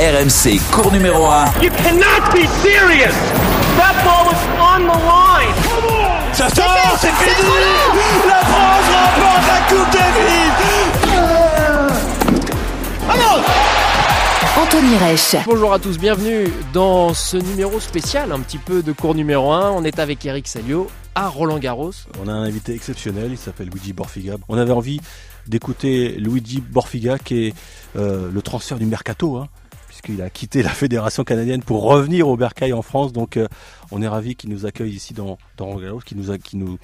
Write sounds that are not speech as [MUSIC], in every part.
RMC, cours numéro 1. You cannot be serious. That ball was on the line. Ça sort, c'est fini. La France remporte la Coupe Davis. Allons Anthony Reich. Bonjour à tous, bienvenue dans ce numéro spécial, un petit peu de cours numéro 1. On est avec Eric Salio à Roland Garros. On a un invité exceptionnel, il s'appelle Luigi Borfiga. On avait envie d'écouter Luigi Borfiga qui est euh, le transfert du mercato, hein, puisqu'il a quitté la fédération canadienne pour revenir au Bercail en France. Donc euh, on est ravi qu'il nous accueille ici dans, dans qu'il nous, nous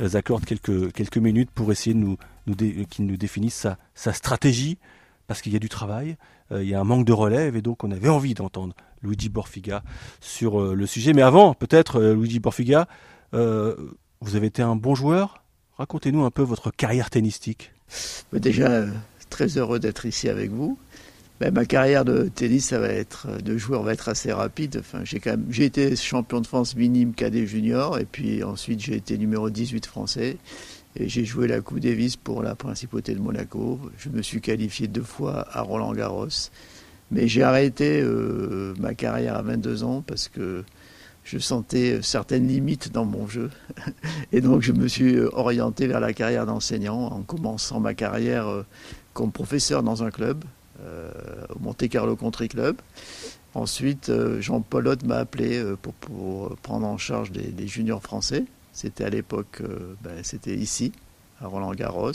euh, accorde quelques, quelques minutes pour essayer nous, nous dé- qu'il nous définisse sa, sa stratégie, parce qu'il y a du travail, euh, il y a un manque de relève, et donc on avait envie d'entendre Luigi Borfiga sur euh, le sujet. Mais avant, peut-être, euh, Luigi Borfiga, euh, vous avez été un bon joueur. Racontez-nous un peu votre carrière tennistique. Mais Déjà, euh, très heureux d'être ici avec vous. Ben, ma carrière de tennis, va être, euh, de joueur va être assez rapide. J'ai été champion de France minime cadet junior, et puis ensuite j'ai été numéro 18 français. Et j'ai joué la Coupe Davis pour la Principauté de Monaco. Je me suis qualifié deux fois à Roland Garros. Mais j'ai arrêté euh, ma carrière à 22 ans parce que je sentais euh, certaines limites dans mon jeu. [LAUGHS] Et donc je me suis orienté vers la carrière d'enseignant en commençant ma carrière comme professeur dans un club, au Monte Carlo Country Club. Ensuite, euh, Jean Polotte m'a appelé euh, pour, prendre en charge des, juniors français. C'était à l'époque, euh, ben, c'était ici, à Roland-Garros,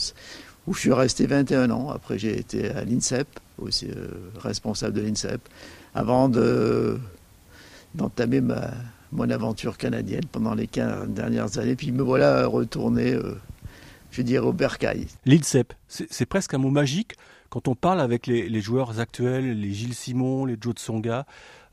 où je suis resté 21 ans. Après, j'ai été à l'INSEP, aussi euh, responsable de l'INSEP, avant de, d'entamer ma, mon aventure canadienne pendant les 15 dernières années. Puis me voilà retourné, euh, je dirais, au Bercail. L'INSEP, c'est presque un mot magique quand on parle avec les, joueurs actuels, les Gilles Simon, les Joe Tsonga.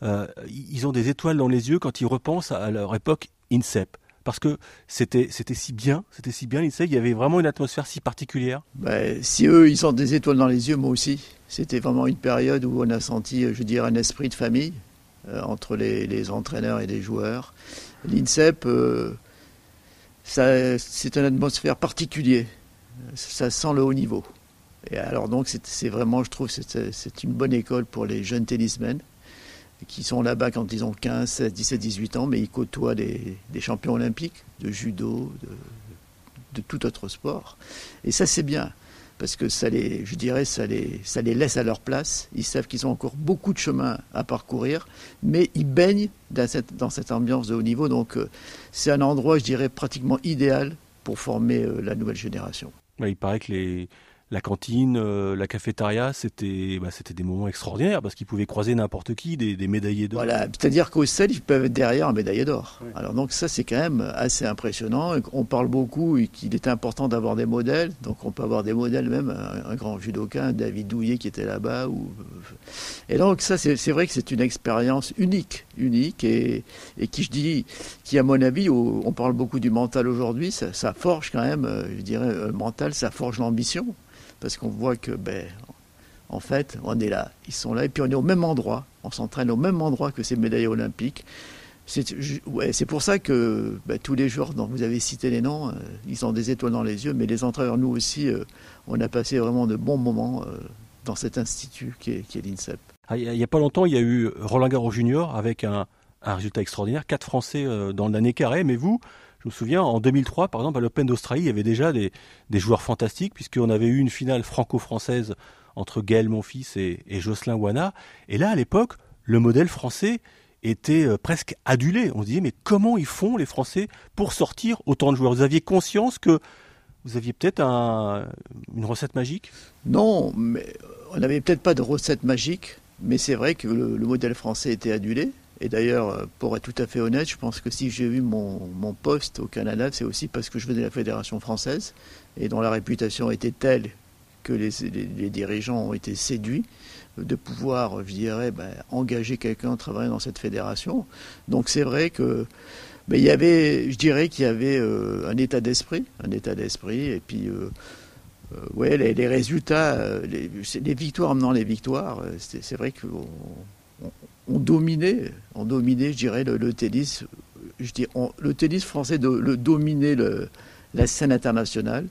euh, ils ont des étoiles dans les yeux quand ils repensent à leur époque INSEP. Parce que c'était c'était si bien, c'était si bien l'INSEP, il y avait vraiment une atmosphère si particulière. Ben, si eux, ils ont des étoiles dans les yeux, moi aussi. C'était vraiment une période où on a senti, euh, je dirais, un esprit de famille euh, entre les, entraîneurs et les joueurs. L'INSEP, c'est une atmosphère particulière. Ça sent le haut niveau. Et alors donc, c'est vraiment, je trouve, c'est une bonne école pour les jeunes tennismen qui sont là-bas quand ils ont 15, 16, 17, 18 ans, mais ils côtoient des, champions olympiques de judo, de, tout autre sport. Et ça, c'est bien, parce que ça les, je dirais, ça les, ça les laisse à leur place. Ils savent qu'ils ont encore beaucoup de chemin à parcourir, mais ils baignent dans cette, dans cette ambiance de haut niveau. Donc, euh, c'est un endroit, je dirais, pratiquement idéal pour former euh, la nouvelle génération. Il paraît que les, la cantine, euh, la cafétéria, c'était bah, c'était des moments extraordinaires parce qu'ils pouvaient croiser n'importe qui, des, des médaillés d'or. Voilà, c'est-à-dire qu'au sel, ils peuvent être derrière un médaillé d'or. Alors donc ça, c'est quand même assez impressionnant. On parle beaucoup et qu'il est important d'avoir des modèles. Donc on peut avoir des modèles même, un, un grand judoka, un David Douillet qui était là-bas. Ou... Et donc ça, c'est c'est vrai que c'est une expérience unique, unique et, et qui, je dis, qui à mon avis, au- on parle beaucoup du mental aujourd'hui, ça, ça forge quand même, euh, je dirais, euh, le mental, ça forge l'ambition. Parce qu'on voit que, ben, en fait, on est là, ils sont là, et puis on est au même endroit, on s'entraîne au même endroit que ces médaillés olympiques. C'est ouais, pour ça que ben, tous les joueurs dont vous avez cité les noms, euh, ils ont des étoiles dans les yeux, mais les entraîneurs, nous aussi, euh, on a passé vraiment de bons moments euh, dans cet institut qui est, l'INSEP. Ah, Il n'y a pas longtemps, il y a eu Roland Garros Junior avec un, résultat extraordinaire, quatre Français dans l'année carré. Mais vous, je me souviens, en 2003, par exemple, à l'Open d'Australie, il y avait déjà des, joueurs fantastiques, puisqu'on avait eu une finale franco-française entre Gaël Monfils et, et Jocelyn Wana. Et là, à l'époque, le modèle français était euh, presque adulé. On se disait, mais comment ils font, les Français, pour sortir autant de joueurs? Vous aviez conscience que vous aviez peut-être un- une recette magique? Non, mais on n'avait peut-être pas de recette magique, mais c'est vrai que le modèle français était adulé. Et d'ailleurs, euh, pour être tout à fait honnête, je pense que si j'ai eu mon, mon poste au Canada, c'est aussi parce que je venais de la Fédération française et dont la réputation était telle que les, les- dirigeants ont été séduits de pouvoir, je dirais, ben, engager quelqu'un à travailler dans cette fédération. Donc c'est vrai que ben, il y avait, je dirais qu'il y avait euh, un état d'esprit, un état d'esprit, et puis euh, euh, ouais, les, résultats, euh, les, victoires amenant les victoires, euh, c'est vrai qu'on on, on dominait, on dominait, je dirais, le, le tennis. Je dis, on- le tennis français de, le dominait le, la scène internationale,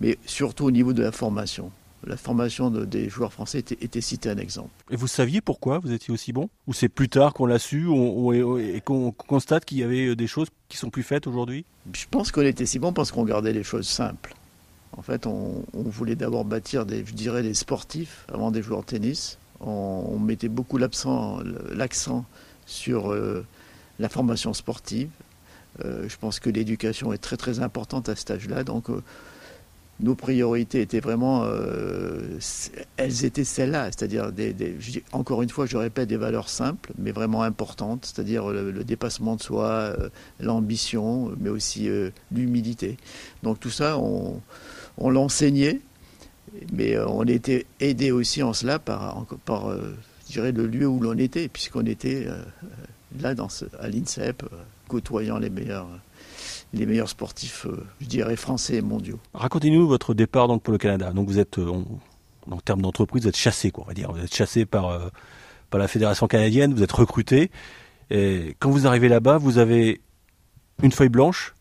mais surtout au niveau de la formation. la formation de- des joueurs français était, était cité un exemple. Et vous saviez pourquoi vous étiez aussi bon? Ou c'est plus tard qu'on l'a su on- on- et qu'on constate qu'il y avait des choses qui sont plus faites aujourd'hui? Je pense qu'on était si bon parce qu'on gardait les choses simples. En fait, on, on voulait d'abord bâtir des, je dirais, des sportifs avant des joueurs de tennis. On, mettait beaucoup l'accent, sur euh, la formation sportive. Euh, je pense que l'éducation est très très importante à cet âge-là. Donc, euh, nos priorités étaient vraiment, elles étaient celles-là, c'est-à-dire encore une fois, je répète, des valeurs simples, mais vraiment importantes, c'est-à-dire le, dépassement de soi, l'ambition, mais aussi l'humilité. Donc tout ça, on, on l'enseignait, mais euh, on était aidé aussi en cela par, par euh, je le lieu où l'on était, puisqu'on était euh, là à l'INSEP, côtoyant les meilleurs, les meilleurs sportifs, je dirais, français et mondiaux. Racontez-nous votre départ donc pour le Canada. Donc vous êtes, en termes d'entreprise, vous êtes chassé, quoi, on va dire. Vous êtes chassé par, par la fédération canadienne, vous êtes recruté. Quand vous arrivez là-bas, vous avez une feuille blanche.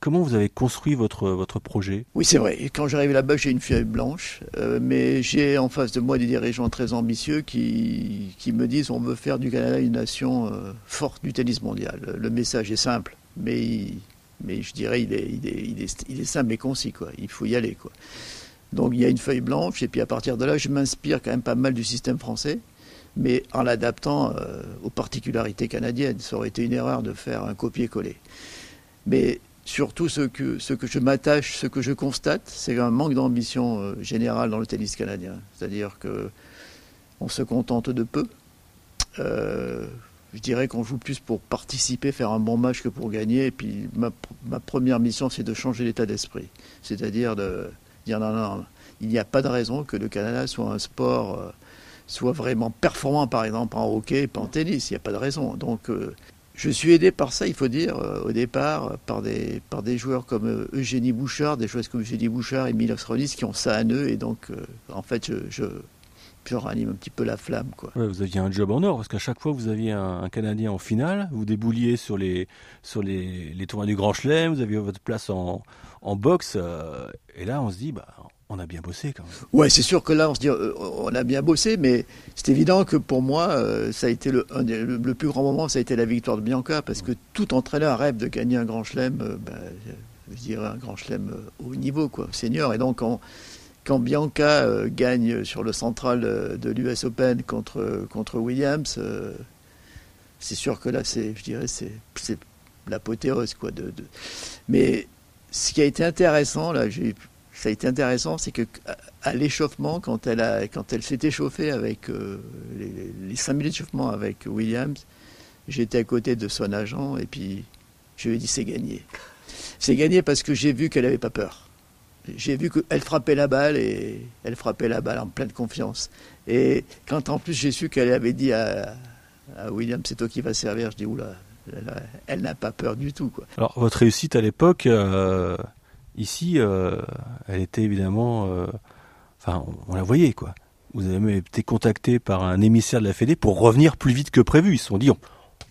Comment vous avez construit votre, votre projet? Oui, c'est vrai. Et quand j'arrive là-bas, j'ai une feuille blanche, euh, mais j'ai en face de moi des dirigeants très ambitieux qui, qui me disent on veut faire du Canada une nation euh, forte du tennis mondial. Le, message est simple, mais, mais je dirais il est, il, est, il, est, simple mais concis. Quoi. Il faut y aller. Quoi. Donc il y a une feuille blanche, et puis à partir de là, je m'inspire quand même pas mal du système français, mais en l'adaptant euh, aux particularités canadiennes. Ça aurait été une erreur de faire un copier-coller. Mais surtout, ce que, je m'attache, ce que je constate, c'est un manque d'ambition euh, générale dans le tennis canadien. C'est-à-dire que on se contente de peu. Euh, je dirais qu'on joue plus pour participer, faire un bon match que pour gagner. Et puis ma, première mission, c'est de changer l'état d'esprit. C'est-à-dire de dire non, non, il n'y a pas de raison que le Canada soit un sport, euh, soit vraiment performant, par exemple, en hockey et pas en tennis. Il n'y a pas de raison. Donc je suis aidé par ça, il faut dire, euh, au départ, euh, par des, par des joueurs comme euh, Eugénie Bouchard, des joueurs comme Eugénie Bouchard et Milos Ronis qui ont ça à eux. Et donc, euh, en fait, je, je, je ranime un petit peu la flamme. Quoi. Ouais, Vous aviez un job en or, parce qu'à chaque fois vous aviez un, un Canadien en finale, vous débouliez sur les, sur les, les tournois du Grand Chelem, vous aviez votre place en, en boxe, euh, et là on se dit, bah, on a bien bossé quand même. Ouais, c'est sûr que là, on se dit, euh, on a bien bossé, mais c'est évident que pour moi, euh, ça a été le, un des- le, le plus grand moment, ça a été la victoire de Bianca, parce que tout entraîneur rêve de gagner un grand chelem, euh, ben, je dirais un grand chelem haut niveau, quoi, senior. Et donc, quand, quand Bianca gagne sur le central de l'US Open contre, contre Williams, c'est sûr que là, c'est, je dirais, c'est, c'est l'apothéose, quoi. De, de- Mais ce qui a été intéressant, là, j'ai ça a été intéressant, c'est que à- l'échauffement, quand elle a, quand elle s'est échauffée avec euh, les, les cinq minutes d'échauffement avec Williams, j'étais à côté de son agent et puis je lui ai dit c'est gagné. C'est gagné parce que j'ai vu qu'elle n'avait pas peur. J'ai vu qu'elle frappait la balle et elle frappait la balle en pleine confiance. Et quand en plus j'ai su qu'elle avait dit à, Williams c'est toi qui vas servir, je dis oula, elle, n'a pas peur du tout. Alors votre réussite à l'époque, euh, ici, euh, elle était évidemment, euh, enfin on, la voyait quoi. Vous avez même été contacté par un émissaire de la Fédé pour revenir plus vite que prévu. Ils se sont dit, on,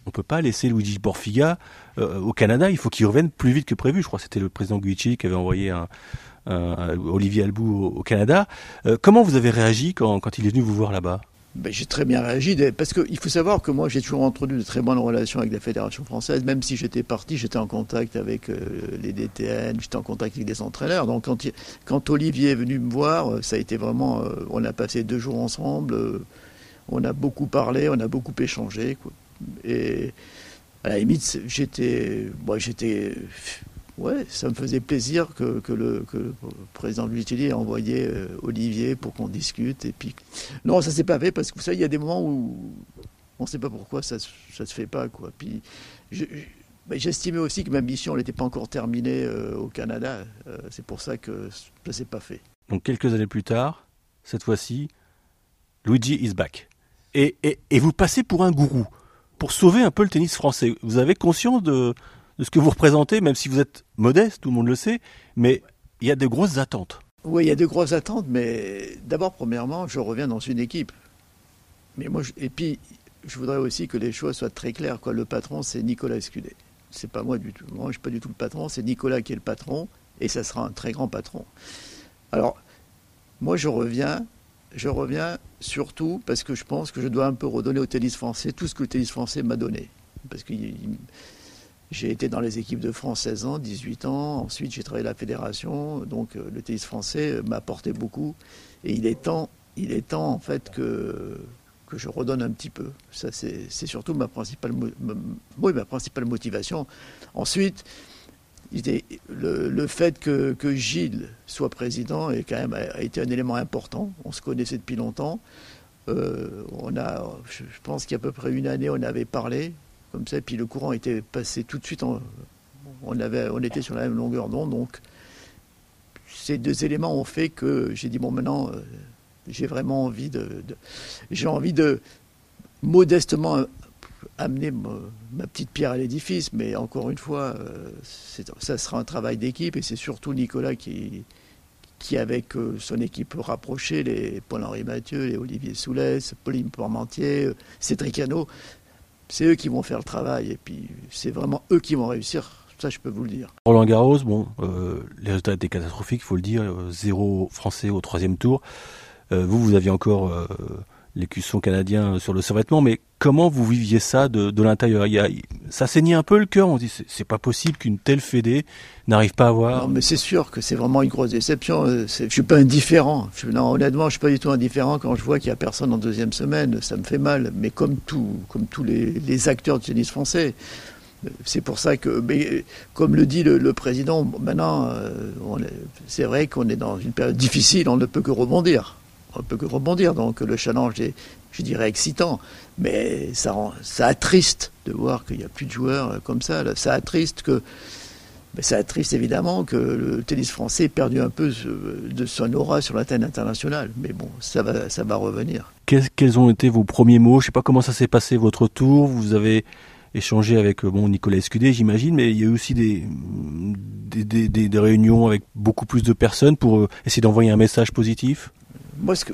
on peut pas laisser Luigi Borfiga euh, au Canada, il faut qu'il revienne plus vite que prévu. Je crois que c'était le président Guichi qui avait envoyé Olivier Albou au, Canada. Comment vous avez réagi quand il est venu vous voir là-bas? Ben, j'ai très bien réagi parce qu'il faut savoir que moi j'ai toujours entretenu de très bonnes relations avec la fédération française. Même si j'étais parti, j'étais en contact avec euh, les DTN, j'étais en contact avec des entraîneurs. Donc quand, Olivier est venu me voir, euh, ça a été vraiment. euh, on a passé deux jours ensemble, on a beaucoup parlé, on a beaucoup échangé. Et à la limite, j'étais, moi j'étais. Ouais, ça me faisait plaisir que, le, que le président ait envoyé euh, Olivier pour qu'on discute. Et puis, non, ça s'est pas fait parce que vous savez, il y a des moments où on ne sait pas pourquoi ça, ça se fait pas. Quoi. Puis, je- je- j'estimais aussi que ma mission n'était pas encore terminée euh, au Canada. Euh, c'est pour ça que ça s'est pas fait. Donc quelques années plus tard, cette fois-ci, Luigi is back. Et vous passez pour un gourou, pour sauver un peu le tennis français. Vous avez conscience de, de ce que vous représentez, même si vous êtes modeste, tout le monde le sait, mais il y a de grosses attentes. Oui, il y a de grosses attentes, mais d'abord, premièrement, je reviens dans une équipe. Mais moi, et puis, je voudrais aussi que les choses soient très claires. Quoi. Le patron, c'est Nicolas Escudé. C'est pas moi du tout. Moi, je suis pas du tout le patron. C'est Nicolas qui est le patron, et ça sera un très grand patron. Alors, moi je reviens, je reviens surtout parce que je pense que je dois un peu redonner au tennis français tout ce que le tennis français m'a donné. Parce que j'ai été dans les équipes de France 16 ans, 18 ans, ensuite j'ai travaillé à la fédération, donc euh, le tennis français m'a apporté beaucoup. Et il est temps, il est temps en fait que, que je redonne un petit peu. Ça, c'est surtout ma principale, oui, ma principale motivation. Ensuite, le, le, fait que, que, Gilles soit président est quand même, a été un élément important. On se connaissait depuis longtemps. Euh, on a, je pense qu'il y a à peu près une année, on avait parlé comme ça, et puis le courant était passé tout de suite. on, avait, on était sur la même longueur d'onde, donc ces deux éléments ont fait que j'ai dit bon maintenant euh, j'ai vraiment envie de, j'ai envie de modestement amener ma, petite pierre à l'édifice, mais encore une fois, euh, ça sera un travail d'équipe et c'est surtout Nicolas qui, qui avec euh, son équipe rapprochée, les Paul-Henri Mathieu, les Olivier Soulès, Pauline Parmentier, Cédric Hano, c'est eux qui vont faire le travail et puis c'est vraiment eux qui vont réussir. Ça, je peux vous le dire. Roland Garros, bon, euh, les résultats étaient catastrophiques, il faut le dire. zéro français au troisième tour. vous, vous aviez encore l'écusson canadien sur le survêtement, mais comment vous viviez ça de, de l'intérieur? Ça saignait un peu le cœur, on dit c'est pas possible qu'une telle fédé n'arrive pas à voir. Non, mais c'est sûr que c'est vraiment une grosse déception. Euh, je suis pas indifférent. Non, honnêtement, je suis pas du tout indifférent quand je vois qu'il y a personne en deuxième semaine. Ça me fait mal, mais comme tout, comme tous les, acteurs du tennis français. Euh, c'est pour ça que, comme le dit le, président, maintenant, euh, c'est vrai qu'on est dans une période difficile, on ne peut que rebondir on peut que rebondir. Donc le challenge est, je dirais, excitant. Mais ça, ça attriste de voir qu'il n'y a plus de joueurs comme ça. Ça attriste que. Mais ça attriste évidemment que le tennis français ait perdu un peu de son aura sur la scène internationale. Mais bon, ça va, ça va revenir. Quels ont été vos premiers mots? Je ne sais pas comment ça s'est passé votre tour. Vous avez échangé avec bon, Nicolas Escudé, j'imagine, mais il y a eu aussi des, des, réunions avec beaucoup plus de personnes pour euh, essayer d'envoyer un message positif? Moi, ce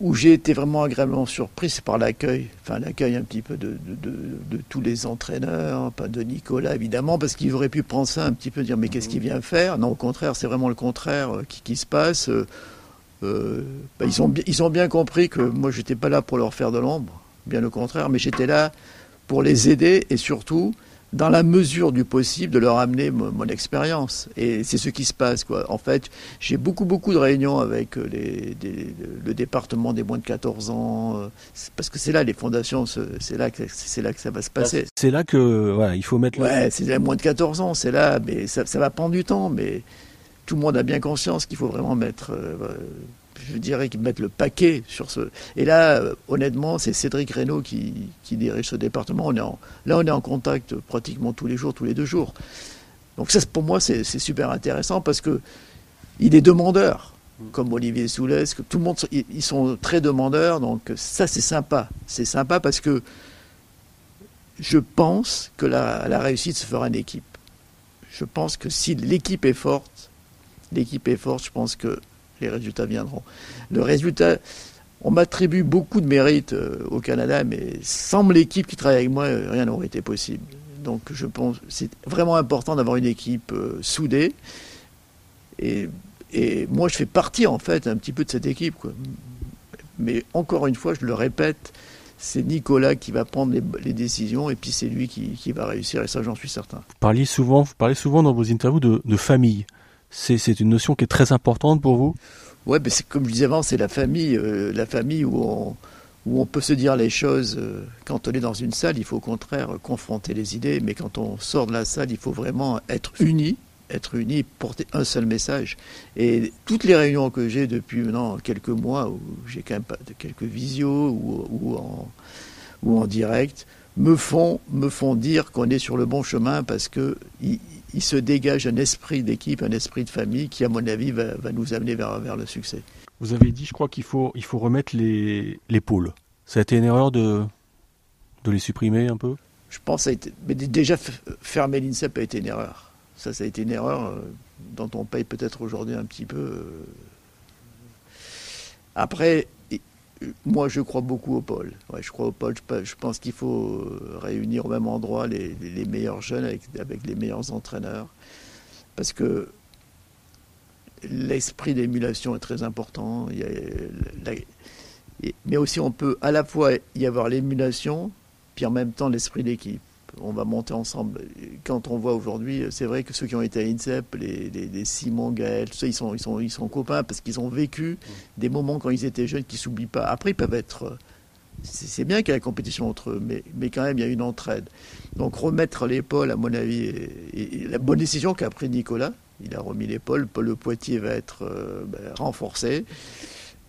où j'ai été vraiment agréablement surpris, c'est par l'accueil. Enfin, l'accueil un petit peu de, tous les entraîneurs, pas de Nicolas évidemment, parce qu'il aurait pu prendre ça un petit peu, dire mais qu'est-ce qu'il vient faire? Non, au contraire, c'est vraiment le contraire euh, qui, se passe. Euh, euh, bah, ils, ont, ils ont bien compris que moi, j'étais pas là pour leur faire de l'ombre, bien au contraire, mais j'étais là pour les aider et surtout dans la mesure du possible, de leur amener mon, expérience. Et c'est ce qui se passe. Quoi. En fait, j'ai beaucoup, beaucoup de réunions avec euh, le département des moins de 14 ans, euh, parce que c'est là, les fondations, c'est là, que, là que ça va se passer. C'est là que voilà, il faut mettre... Ouais, c'est les moins de 14 ans, c'est là, mais ça, ça va prendre du temps, mais tout le monde a bien conscience qu'il faut vraiment mettre... Euh, je dirais qu'ils mettent le paquet sur ce. Et là, euh, honnêtement, c'est Cédric Reynaud qui, dirige ce département. On est en, là, on est en contact pratiquement tous les jours, tous les deux jours. Donc ça, pour moi, c'est super intéressant parce que il est demandeur, comme Olivier Soulès, que tout le monde, ils sont très demandeurs. Donc ça, c'est sympa. C'est sympa parce que je pense que la, la réussite se fera en équipe. Je pense que si l'équipe est forte, l'équipe est forte, je pense que les résultats viendront. Le résultat, on m'attribue beaucoup de mérite euh, au Canada, mais sans l'équipe qui travaille avec moi, euh, rien n'aurait été possible. Donc je pense c'est vraiment important d'avoir une équipe euh, soudée. Et, moi, je fais partie en fait un petit peu de cette équipe. Mais encore une fois, je le répète, c'est Nicolas qui va prendre les, décisions et puis c'est lui qui, va réussir et ça j'en suis certain. Vous parliez souvent, vous parlez souvent dans vos interviews de famille c'est une notion qui est très importante pour vous? Oui, c'est comme je disais avant, c'est la famille, euh, la famille où on, peut se dire les choses. Euh, quand on est dans une salle, il faut au contraire confronter les idées, mais quand on sort de la salle, il faut vraiment être uni, être uni, porter un seul message. Et toutes les réunions que j'ai depuis maintenant quelques mois, où j'ai quand même quelques visios ou, en, direct, me font, me font dire qu'on est sur le bon chemin parce que se dégage un esprit d'équipe, un esprit de famille qui, à mon avis, va, nous amener vers, vers, le succès. Vous avez dit, je crois qu'il faut, il faut remettre les, les pôles. Ça a été une erreur de, de les supprimer un peu? Je pense que ça a été. Mais déjà, fermer l'INSEP a été une erreur. Ça, ça a été une erreur euh, dont on paye peut-être aujourd'hui un petit peu. Euh. Après, moi, je crois beaucoup au pôle. je crois au pôle. Je, pense qu'il faut euh, réunir au même endroit les, meilleurs jeunes avec, les meilleurs entraîneurs. Parce que l'esprit d'émulation est très important. Mais aussi, on peut à la fois y avoir l'émulation, puis en même temps l'esprit d'équipe. On va monter ensemble. Quand on voit aujourd'hui, c'est vrai que ceux qui ont été à INSEP, les, les- les Simon, Gaël, tout ça, ils sont, ils sont, ils sont copains parce qu'ils ont vécu des moments quand ils étaient jeunes qui s'oublient pas. Après, ils peuvent être. C'est c'est bien qu'il y ait la compétition entre eux, mais, mais quand même, il y a une entraide. Donc, remettre l'épaule, à mon avis, est, est- est la bonne décision qu'a pris Nicolas. Il a remis l'épaule. Paul Le Poitiers va être euh, ben, renforcé.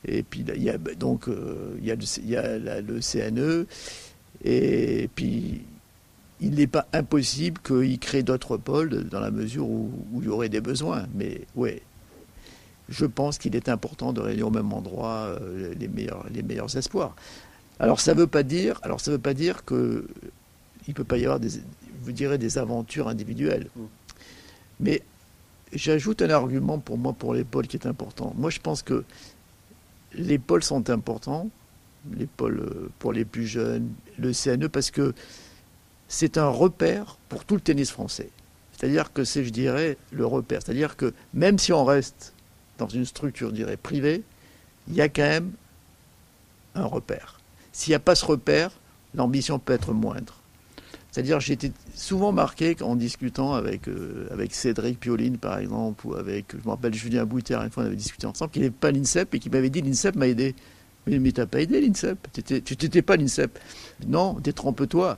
Et puis, il y a, donc, euh, il y a, le, il y a la- le CNE. Et puis, il n'est pas impossible qu'il crée d'autres pôles dans la mesure où, il y aurait des besoins. Mais ouais, je pense qu'il est important de réunir au même endroit euh, les, meilleurs, les meilleurs espoirs. Alors ça ne veut pas dire, alors ça veut pas dire que il peut pas y avoir des, vous direz des aventures individuelles. Mais j'ajoute un argument pour moi pour les pôles qui est important. Moi je pense que les pôles sont importants, les pôles euh, pour les plus jeunes, le CNE parce que c'est un repère pour tout le tennis français. C'est-à-dire que c'est, je dirais, le repère. C'est-à-dire que même si on reste dans une structure, je dirais, privée, il y a quand même un repère. S'il n'y a pas ce repère, l'ambition peut être moindre. C'est-à-dire, j'ai été souvent marqué en discutant avec, euh, avec Cédric Pioline, par exemple, ou avec, je me rappelle, Julien Bouter, une fois on avait discuté ensemble, qu'il n'avait pas l'INSEP et qu'il m'avait dit l'INSEP m'a aidé. Mais, mais t'as pas aidé l'INSEP? Tu n'étais pas l'INSEP? Non, détrompe-toi.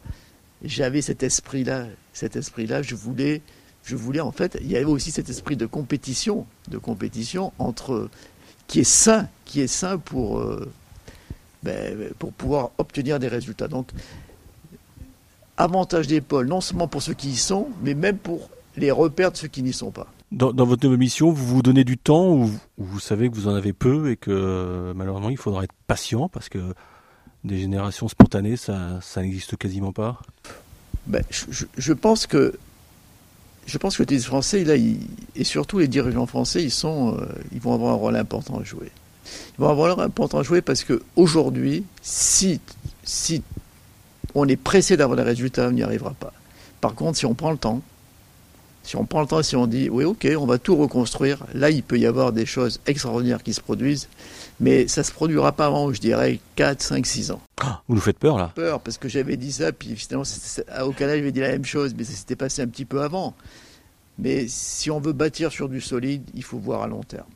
J'avais cet esprit-là. Cet esprit-là, je voulais, je voulais, en fait, il y avait aussi cet esprit de compétition, de compétition entre, qui est sain, qui est sain pour, euh, ben, pour pouvoir obtenir des résultats. Donc, avantage des pôles, non seulement pour ceux qui y sont, mais même pour les repères de ceux qui n'y sont pas. Dans, votre nouvelle mission, vous vous donnez du temps ou, ou vous savez que vous en avez peu et que malheureusement il faudra être patient parce que des générations spontanées, ça, n'existe quasiment pas? Ben, je, pense que je pense que le tennis français, et surtout les dirigeants français, ils sont, euh, ils vont avoir un rôle important à jouer. Ils vont avoir un rôle important à jouer parce que aujourd'hui, si si on est pressé d'avoir des résultats, on n'y arrivera pas. Par contre, si on prend le temps, si on prend le temps, si on dit oui, ok, on va tout reconstruire, là, il peut y avoir des choses extraordinaires qui se produisent, mais ça se produira pas avant, je dirais, 4, 5, 6 ans Vous nous faites peur là. peur parce que j'avais dit ça, puis finalement au Canada j'avais dit la même chose, mais ça s'était passé un petit peu avant. Mais si on veut bâtir sur du solide, il faut voir à long terme.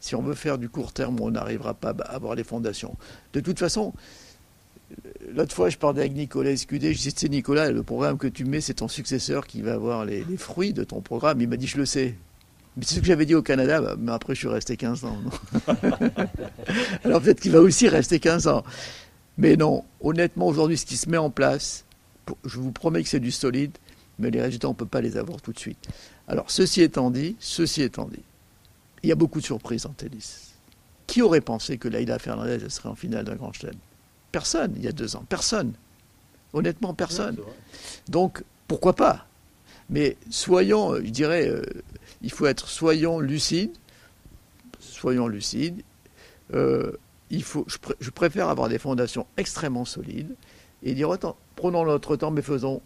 Si on veut faire du court terme, on n'arrivera pas à avoir les fondations. De toute façon, l'autre fois je parlais avec Nicolas Escudé, je disais c'est Nicolas, le programme que tu mets, c'est ton successeur qui va avoir les, les fruits de ton programme. Il m'a dit je le sais. Mais c'est ce que j'avais dit au Canada, bah, mais après je suis resté 15 ans. [LAUGHS] Alors peut-être qu'il va aussi rester 15 ans. Mais non, honnêtement, aujourd'hui, ce qui se met en place, je vous promets que c'est du solide, mais les résultats, on ne peut pas les avoir tout de suite. Alors, ceci étant dit, ceci étant dit, il y a beaucoup de surprises en tennis. Qui aurait pensé que Laïla Fernandez elle serait en finale d'un grand chelem? Personne, il y a deux ans. Personne. Honnêtement, personne. Donc, pourquoi pas? Mais soyons, euh, je dirais, euh, il faut être, soyons lucides, soyons lucides. Euh, il faut, je, pr- je préfère avoir des fondations extrêmement solides et dire autant, prenons notre temps, mais faisons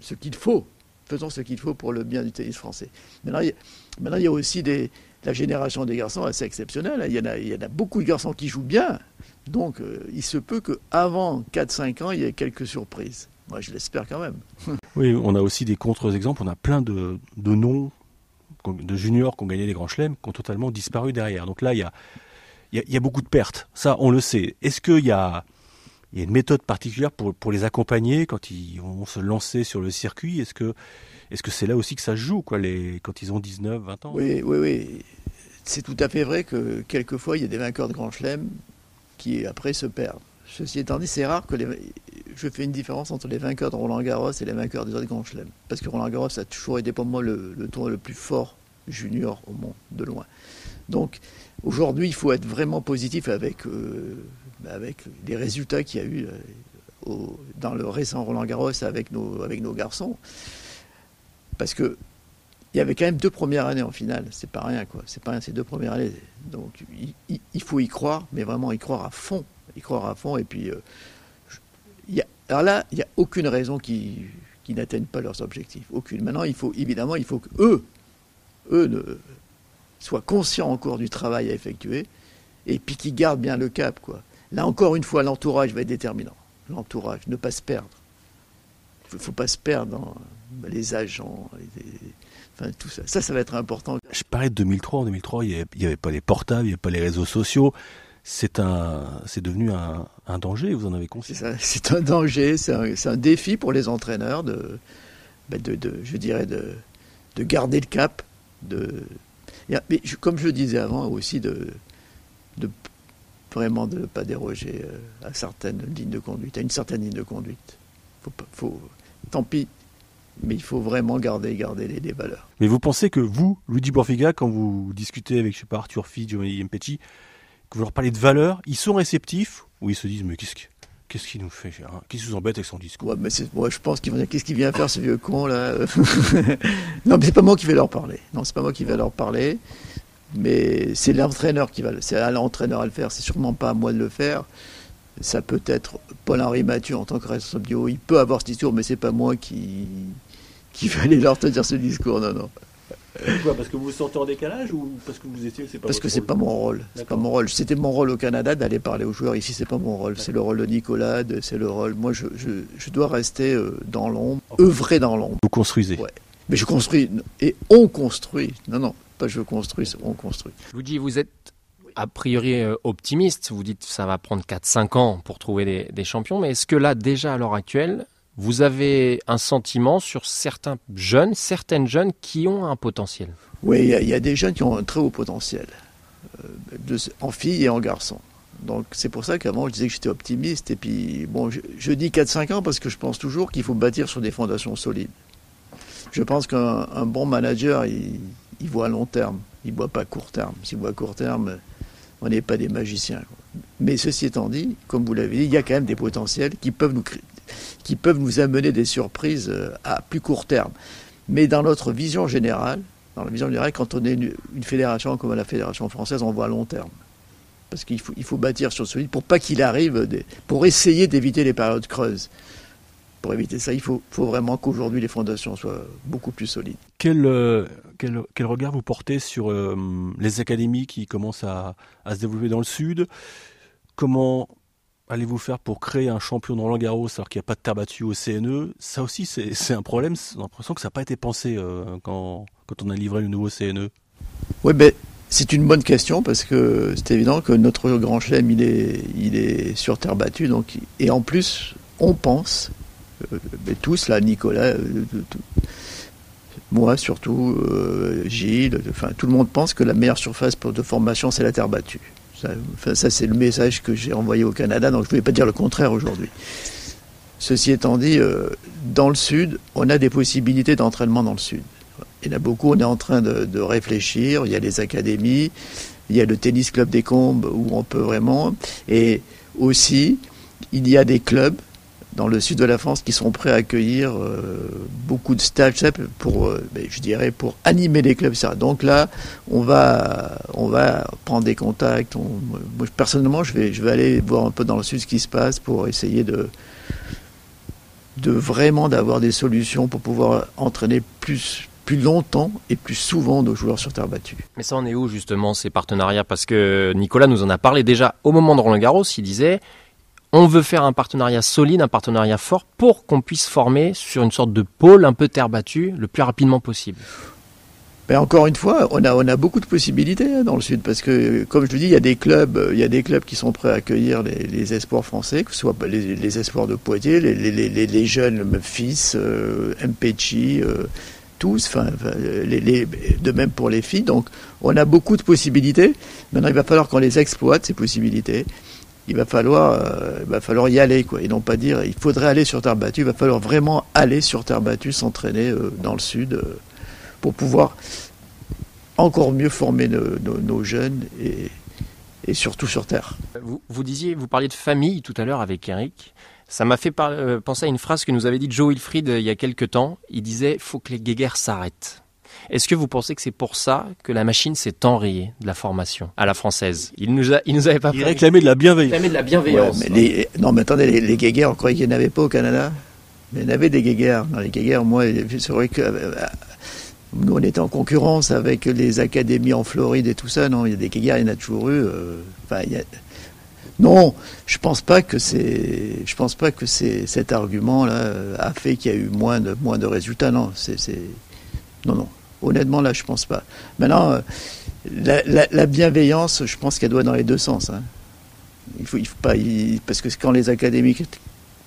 ce qu'il faut. Faisons ce qu'il faut pour le bien du tennis français. Maintenant, il y a, maintenant, il y a aussi des, la génération des garçons assez exceptionnelle. Il y, en a, il y en a beaucoup de garçons qui jouent bien. Donc, euh, il se peut qu'avant 4-5 ans, il y ait quelques surprises. Moi, je l'espère quand même. [LAUGHS] Oui, on a aussi des contre-exemples. On a plein de, de noms de juniors qui ont gagné les grands chelems qui ont totalement disparu derrière. Donc là, il y a, y a, beaucoup de pertes. Ça, on le sait. Est-ce qu'il y a, il y a une méthode particulière pour, pour les accompagner quand ils vont se lancer sur le circuit? Est-ce que est-ce c'est là aussi que ça se joue, quoi, les, quand ils ont 19, 20 ans? Oui, oui, oui. C'est tout à fait vrai que quelquefois, il y a des vainqueurs de Grand Chelem qui après se perdent. Ceci étant dit, c'est rare que je fais une différence entre les vainqueurs de Roland Garros et les vainqueurs des autres Grands Chelem. Parce que Roland Garros a toujours été pour moi le, le tournoi le plus fort junior au monde, de loin. Donc aujourd'hui, il faut être vraiment positif avec, euh, les résultats qu'il y a eu euh, dans le récent Roland Garros avec nos, garçons. Parce que il y avait quand même deux premières années en finale, c'est pas rien quoi, c'est pas rien, c'est deux premières années. Donc il, faut y croire, mais vraiment y croire à fond, y croire à fond. Et puis, euh, y a, alors là, il n'y a aucune raison qui, qui n'atteignent pas leurs objectifs, aucune. Maintenant, il faut évidemment, il faut que eux, eux ne soit conscient encore du travail à effectuer, et puis qui garde bien le cap. Quoi. Là encore une fois, l'entourage va être déterminant. L'entourage, ne pas se perdre. Il ne faut pas se perdre dans les agents, enfin tout ça. Ça, ça va être important. Je parlais de 2003. En 2003, il n'y avait, avait pas les portables, il n'y avait pas les réseaux sociaux. C'est un, c'est devenu un, un danger. Vous en avez conscience? c'est un danger, c'est un, défi pour les entraîneurs de, ben de, de- je dirais, de, de garder le cap. De, mais je- comme je le disais avant aussi, de, de vraiment de ne pas déroger euh, à certaines lignes de conduite, à une certaine ligne de conduite. Faut pas, faut, tant pis, mais il faut vraiment garder, garder les, les valeurs. Mais vous pensez que vous, Luigi Borfiga, quand vous discutez avec, je sais pas, Arthur Fitch, Giovanni Mpechi, que vous leur parlez de valeurs, ils sont réceptifs ou ils se disent, mais qu'est-ce que- qu'est-ce qu'il nous fait hein qui vous embête avec son discours? Ouais, mais moi, je pense qu'ils vont dire qu'est-ce qu'il vient faire ce vieux con là? [LAUGHS] Non, mais c'est pas moi qui vais leur parler. Non, c'est pas moi qui vais leur parler. Mais c'est l'entraîneur qui va, c'est à l'entraîneur à le faire. C'est sûrement pas à moi de le faire. Ça peut être Paul-Henri Mathieu en tant que responsable du haut. Il peut avoir ce discours, mais c'est pas moi qui qui aller leur tenir ce discours. Non, non. Pourquoi Parce que vous vous sentez en décalage ou parce que vous étiez, c'est pas Parce que c'est pas mon rôle. C'est pas mon rôle. C'était mon rôle au Canada d'aller parler aux joueurs. Ici, c'est pas mon rôle. C'est le rôle de Nicolas. de- C'est le rôle. Moi, je, je, je dois rester euh, dans l'ombre, œuvrer dans l'ombre. Vous construisez. Ouais. Mais je construis et on construit. Non, non, pas je construis, c'est on construit. Luigi, vous êtes a priori euh, optimiste. Vous dites que ça va prendre 4-5 ans pour trouver des, des champions. Mais est-ce que là, déjà à l'heure actuelle, vous avez un sentiment sur certains jeunes, certaines jeunes qui ont un potentiel Oui, il y, a- des jeunes qui ont un très haut potentiel, euh, en filles et en garçons. Donc c'est pour ça qu'avant je disais que j'étais optimiste. Et puis bon, je, dis 4-5 ans parce que je pense toujours qu'il faut bâtir sur des fondations solides. Je pense qu'un un bon manager, il, voit à long terme, il voit pas à court terme. S'il voit à court terme, on n'est pas des magiciens. Mais ceci étant dit, comme vous l'avez dit, il y a quand même des potentiels qui peuvent nous, cré- qui peuvent nous amener des surprises euh, à plus court terme. Mais dans notre vision générale, dans la vision générale, quand on est une, fédération comme la fédération française, on voit à long terme. Parce qu'il faut, il faut bâtir sur celui pour pas qu'il arrive, pour essayer d'éviter les périodes creuses. Pour éviter ça, il faut, faut vraiment qu'aujourd'hui les fondations soient beaucoup plus solides. Quel, euh, quel regard vous portez sur euh, les académies qui commencent à, à se développer dans le sud? Comment allez-vous faire pour créer un champion de Roland Garros alors qu'il n'y a pas de terre battue au CNE Ça aussi, c'est un problème. J'ai l'impression que ça n'a pas été pensé euh, quand, on a livré le nouveau. CNE. Oui, ben, c'est une bonne question parce que c'est évident que notre grand chelem, il est, il est sur terre battue. Donc, et en plus, on pense, euh, ben, tous là, Nicolas, euh, tout- tout- moi surtout, euh, Gilles, enfin tout le monde pense que la meilleure surface de formation, c'est la terre battue. Ça, c'est le message que j'ai envoyé au Canada, donc je ne voulais pas dire le contraire aujourd'hui. Ceci étant dit, euh, dans le sud, on a des possibilités d'entraînement dans le sud. Il y en a beaucoup, on est en train de, de réfléchir. Il y a les académies, il y a le tennis club des Combes où on peut vraiment. Et aussi, il y a des clubs dans le sud de la France qui sont prêts à accueillir euh, beaucoup de stages pour, euh, ben, je dirais, pour animer les clubs. Ça. Donc là, on va, on va prendre des contacts. Personnellement, je vais, je vais aller voir un peu dans le sud ce qui se passe pour essayer de, de vraiment d'avoir des solutions pour pouvoir entraîner plus, plus longtemps et plus souvent nos joueurs sur terre battue. Mais ça en est où justement ces partenariats? Parce que Nicolas nous en a parlé déjà au moment de Roland Garros, il disait on veut faire un partenariat solide, un partenariat fort pour qu'on puisse former sur une sorte de pôle un peu terre battue le plus rapidement possible. Mais encore une fois, on a, beaucoup de possibilités hein, dans le sud parce que, comme je le dis, il y a des clubs, euh, il y a des clubs qui sont prêts à accueillir les, espoirs français, que ce soit les, espoirs de Poitiers, les, jeunes, fils, euh, euh, tous, de même pour les filles. Donc, on a beaucoup de possibilités. Maintenant, il va falloir qu'on les exploite ces possibilités. Il va falloir, euh, il va falloir y aller, quoi, et non pas dire il faudrait aller sur terre battue. Il va falloir vraiment aller sur terre battue, s'entraîner euh, dans le sud. euh, pour pouvoir encore mieux former nos, jeunes et, surtout sur Terre. Vous, vous disiez, vous parliez de famille tout à l'heure avec Eric. Ça m'a fait penser à une phrase que nous avait dit Joe Wilfried il y a quelques temps. Il disait faut que les guéguerres s'arrêtent. Est-ce que vous pensez que c'est pour ça que la machine s'est enrayée de la formation à la française? Il nous a, il nous avait pas Il réclamait de la bienveillance. réclamer de la Ouais, bienveillance. mais les- non, mais attendez, les, les guéguerres, on croyait qu'il n'y en avait pas au Canada Mais il y en avait des guéguerres. Dans les guéguerres, moi, c'est vrai que euh, Nous, on était en concurrence avec les académies en Floride et tout ça. Non, il y a des Geiger, il y en a toujours eu. euh, Enfin, il y a- Non, je pense pas que c'est, je pense pas que c'est cet argument-là euh, a fait qu'il y a eu moins de moins de résultats. Non, c'est... non, non. Honnêtement, là, je pense pas. Maintenant, euh, la, la- la bienveillance, je pense qu'elle doit dans les deux sens. hein. Parce que quand les académies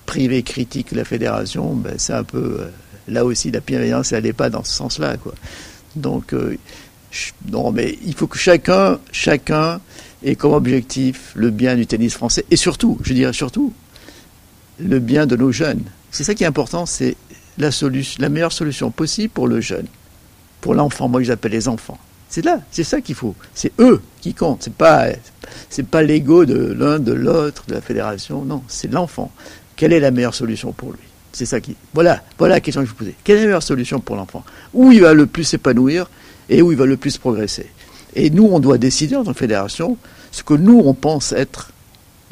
privées critiquent la fédération, ben, c'est un peu euh, là aussi la bienveillance, elle n'est pas dans ce sens-là, quoi. Donc, euh, non, mais il faut que chacun, chacun ait comme objectif le bien du tennis français et surtout, je dirais surtout, le bien de nos jeunes. C'est ça qui est important, c'est la meilleure solution possible pour le jeune, pour l'enfant. Moi, que j'appelle les enfants. C'est là, c'est ça qu'il faut. C'est eux qui comptent. C'est pas, c'est pas l'ego de l'un, de l'autre, de la fédération. Non, c'est l'enfant. Quelle est la meilleure solution pour lui? C'est ça qui. Voilà, voilà la question que je vous posais. Quelle est la meilleure solution pour l'enfant? Où il va le plus s'épanouir et où il va le plus progresser? Et nous, on doit décider en tant que fédération ce que nous, on pense être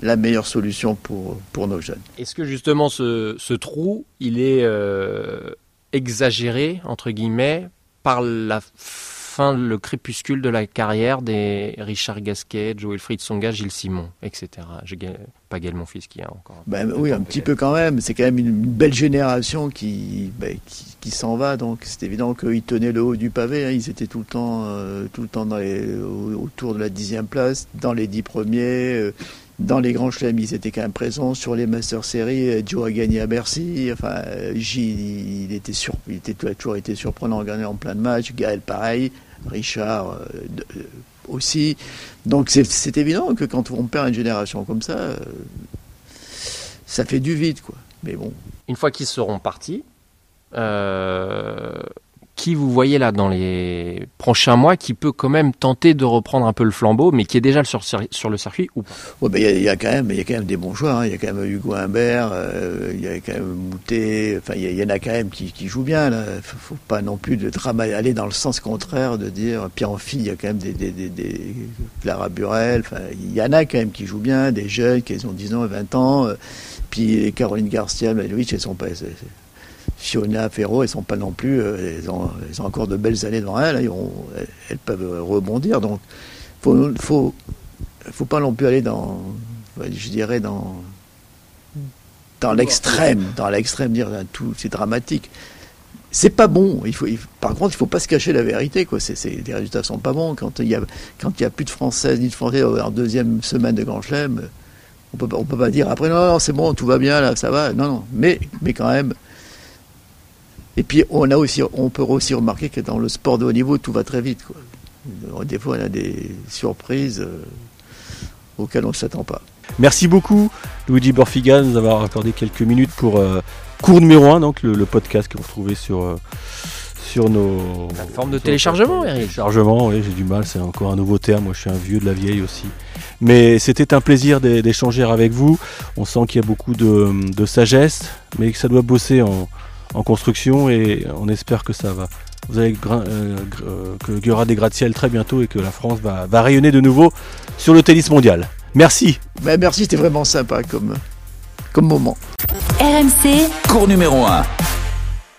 la meilleure solution pour, pour nos jeunes. Est-ce que justement ce, ce trou, il est euh, exagéré, entre guillemets, par la fin, le crépuscule de la carrière des Richard Gasquet, Joe Wilfried Songa, Gilles Simon, etc. Ga- pas Gaël Monfils qui a encore. Ben, oui, un petit peu quand même. C'est quand même une, belle génération qui, ben, qui, qui s'en va. Donc c'est évident qu'ils tenaient le haut du pavé. hein. Ils étaient tout le temps, euh, tout le temps dans les, autour de la dixième place, dans les dix premiers. euh, dans les grands chelems, ils étaient quand même présents. Sur les Master Series, euh, Joe a gagné à Bercy. Enfin, euh, Gilles, il était, sur, il était toujours été surprenant à gagner en plein de matchs. Gaël, pareil. Richard euh, aussi. Donc c'est- évident que quand on perd une génération comme ça, ça fait du vide, quoi. Mais bon, Une fois qu'ils seront partis, qui vous voyez là dans les prochains mois qui peut quand même tenter de reprendre un peu le flambeau, mais qui est déjà sur, le circuit ou pas? Ben, il y, y a quand même, y a quand même des bons joueurs. hein. Il y a quand même Hugo Humbert, euh, il y a quand même Moutet. Enfin, il y, en a quand même qui, jouent bien. Là. Faut, faut pas non plus de aller dans le sens contraire de dire. Puis en fille, il y a quand même des, Clara Burel. Il y en a quand même qui jouent bien, des jeunes qui ont 10 ans, 20 ans. euh, Puis Caroline Garcia, Malovic, elles sont pas. Fiona Ferro, elles sont pas non plus, euh, elles ont, encore de belles années devant elles, elles, peuvent rebondir. Donc, faut, faut, faut pas non plus aller dans, je dirais dans, l'extrême, dans l'extrême, dire hein, tout, c'est dramatique. C'est pas bon. Par contre, il faut pas se cacher la vérité. Les résultats sont pas bons. Quand il y a, plus de Françaises ni de Français en deuxième semaine de Grand Chelem, on peut, on peut pas dire après non, non, c'est bon, tout va bien là, ça va. Non, non. Mais quand même. Et puis on a aussi, on peut aussi remarquer que dans le sport de haut niveau, tout va très vite. Quoi. Des fois, on a des surprises euh, auxquelles on ne s'attend pas. Merci beaucoup, Luigi Borfiga, de nous avoir accordé quelques minutes pour euh, cours numéro 1, donc le, le podcast que vous retrouvez sur, euh, sur nos. Plateforme de téléchargement, Eric. Téléchargement, oui, j'ai du mal, c'est encore un nouveau terme. Moi, je suis un vieux de la vieille aussi. Mais c'était un plaisir d'é- d'échanger avec vous. On sent qu'il y a beaucoup de, de sagesse, mais que ça doit bosser en, en construction et on espère que ça va. Vous allez euh, euh, que- qu'il y aura des gratte-ciel très bientôt et que la France va, va rayonner de nouveau sur le tennis mondial. Merci. Ben, merci, c'était vraiment sympa comme, comme moment. RMC, Cours numéro 1.